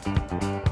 Música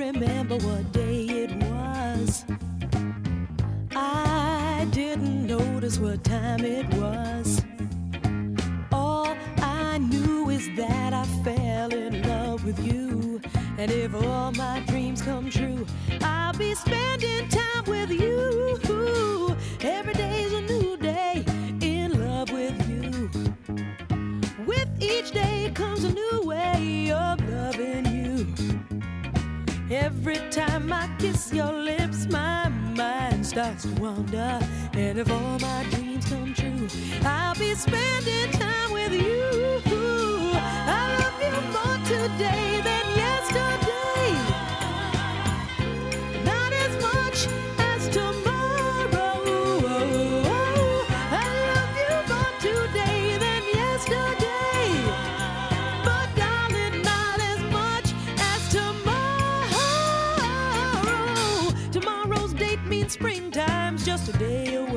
remember what day it was. I didn't notice what time it was. All I knew is that I fell in love with you. And if all my if all my dreams come true, I'll be spending time with you. I love you more today than yesterday. Not as much as tomorrow. I love you more today than yesterday. But darling, not as much as tomorrow. Tomorrow's date means springtime's just a day away.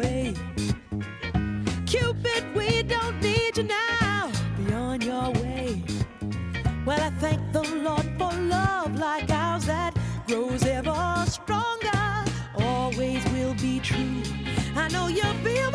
Need you now. Be on your way. Well, I thank the Lord for love like ours that grows ever stronger. Always will be true. I know you feel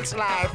It's live.